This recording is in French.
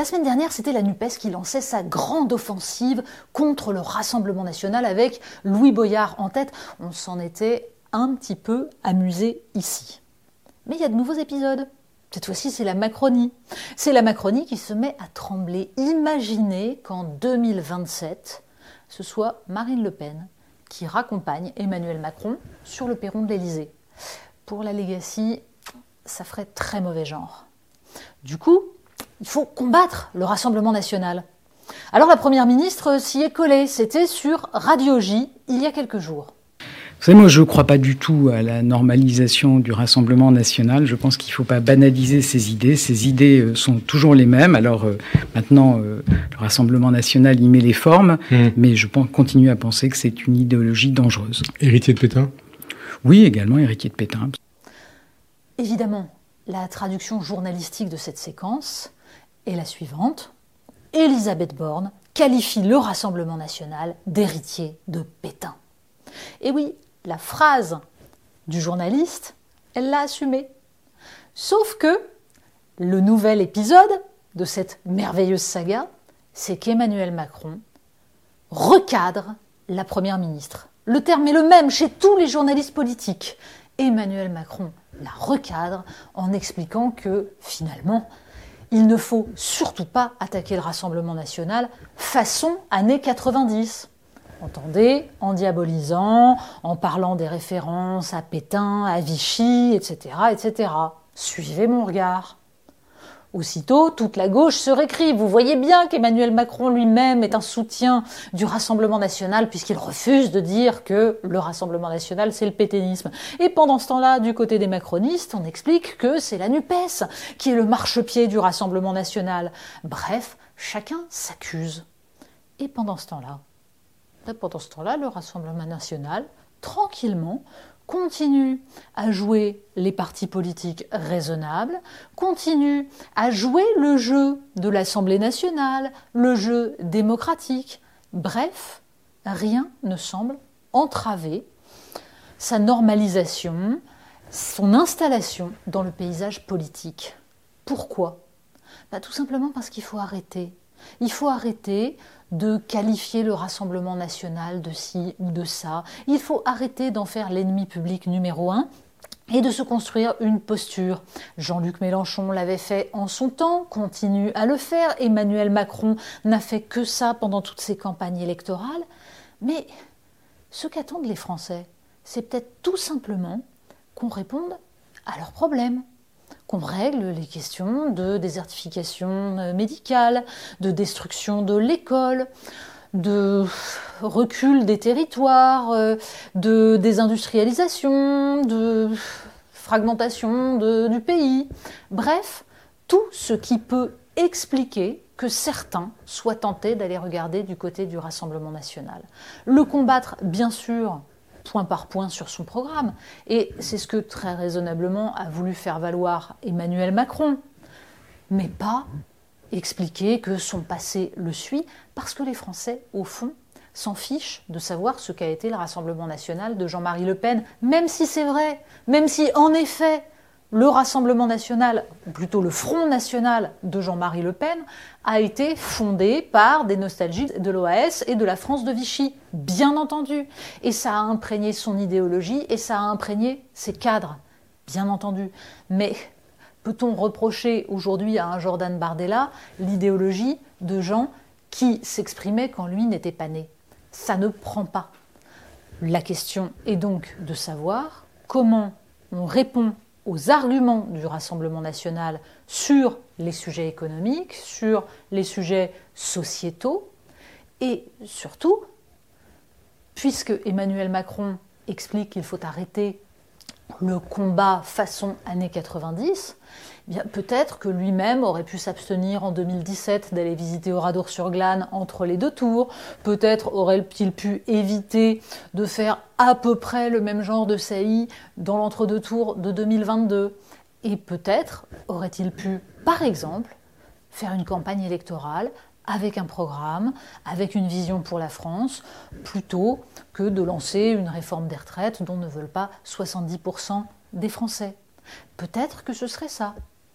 La semaine dernière, c'était la NUPES qui lançait sa grande offensive contre le Rassemblement national avec Louis Boyard en tête. On s'en était un petit peu amusé ici. Mais il y a de nouveaux épisodes. Cette fois-ci, c'est la Macronie. C'est la Macronie qui se met à trembler. Imaginez qu'en 2027, ce soit Marine Le Pen qui raccompagne Emmanuel Macron sur le perron de l'Élysée. Pour la Legacy, ça ferait très mauvais genre. Du coup, il faut combattre le Rassemblement national. Alors la Première ministre s'y est collée, c'était sur Radio J il y a quelques jours. Vous savez, moi, je ne crois pas du tout à la normalisation du Rassemblement national. Je pense qu'il ne faut pas banaliser ces idées. Ces idées euh, sont toujours les mêmes. Alors euh, maintenant, euh, le Rassemblement national y met les formes, mais je pense- continue à penser que c'est une idéologie dangereuse. Héritier de Pétain? Oui, également héritier de Pétain. Évidemment, la traduction journalistique de cette séquence est la suivante. Elisabeth Borne qualifie le Rassemblement national d'héritier de Pétain. Et oui, la phrase du journaliste, elle l'a assumée. Sauf que le nouvel épisode de cette merveilleuse saga, c'est qu'Emmanuel Macron recadre la Première ministre. Le terme est le même chez tous les journalistes politiques. Emmanuel Macron la recadre en expliquant que finalement, il ne faut surtout pas attaquer le Rassemblement national façon années 90. Entendez, en diabolisant, en parlant des références à Pétain, à Vichy, etc., etc. Suivez mon regard. Aussitôt, toute la gauche se récrie. Vous voyez bien qu'Emmanuel Macron lui-même est un soutien du Rassemblement national puisqu'il refuse de dire que le Rassemblement national c'est le pétainisme. Et pendant ce temps-là, du côté des macronistes, on explique que c'est la NUPES qui est le marchepied du Rassemblement national. Bref, chacun s'accuse. Et pendant ce temps-là, Là, pendant ce temps-là, le Rassemblement national, tranquillement, continue à jouer les partis politiques raisonnables, continue à jouer le jeu de l'Assemblée nationale, le jeu démocratique. Bref, rien ne semble entraver sa normalisation, son installation dans le paysage politique. Pourquoi? Bah, Tout simplement parce qu'il faut arrêter. Il faut arrêter de qualifier le Rassemblement national de ci ou de ça. Il faut arrêter d'en faire l'ennemi public numéro un et de se construire une posture. Jean-Luc Mélenchon l'avait fait en son temps, continue à le faire. Emmanuel Macron n'a fait que ça pendant toutes ses campagnes électorales. Mais ce qu'attendent les Français, c'est peut-être tout simplement qu'on réponde à leurs problèmes qu'on règle les questions de désertification euh, médicale, de destruction de l'école, de recul des territoires, euh, de désindustrialisation, de fragmentation du pays. Bref, tout ce qui peut expliquer que certains soient tentés d'aller regarder du côté du Rassemblement national. Le combattre, bien sûr, point par point sur son programme. Et c'est ce que très raisonnablement a voulu faire valoir Emmanuel Macron. Mais pas expliquer que son passé le suit, parce que les Français, au fond, s'en fichent de savoir ce qu'a été le Rassemblement national de Jean-Marie Le Pen, même si c'est vrai, même si en effet le Rassemblement national, ou plutôt le Front national de Jean-Marie Le Pen, a été fondé par des nostalgies de l'OAS et de la France de Vichy, bien entendu. Et ça a imprégné son idéologie et ça a imprégné ses cadres, bien entendu. Mais peut-on reprocher aujourd'hui à un Jordan Bardella l'idéologie de gens qui s'exprimaient quand lui n'était pas né? Ça ne prend pas. La question est donc de savoir comment on répond aux arguments du Rassemblement national sur les sujets économiques, sur les sujets sociétaux, et surtout, puisque Emmanuel Macron explique qu'il faut arrêter le combat façon années 90, eh peut-être que lui-même aurait pu s'abstenir en 2017 d'aller visiter Oradour-sur-Glane entre les deux tours, peut-être aurait-il pu éviter de faire à peu près le même genre de saillie dans l'entre-deux tours de 2022, et peut-être aurait-il pu, par exemple, faire une campagne électorale avec un programme, avec une vision pour la France, plutôt que de lancer une réforme des retraites dont ne veulent pas 70% des Français. Peut-être que ce serait ça,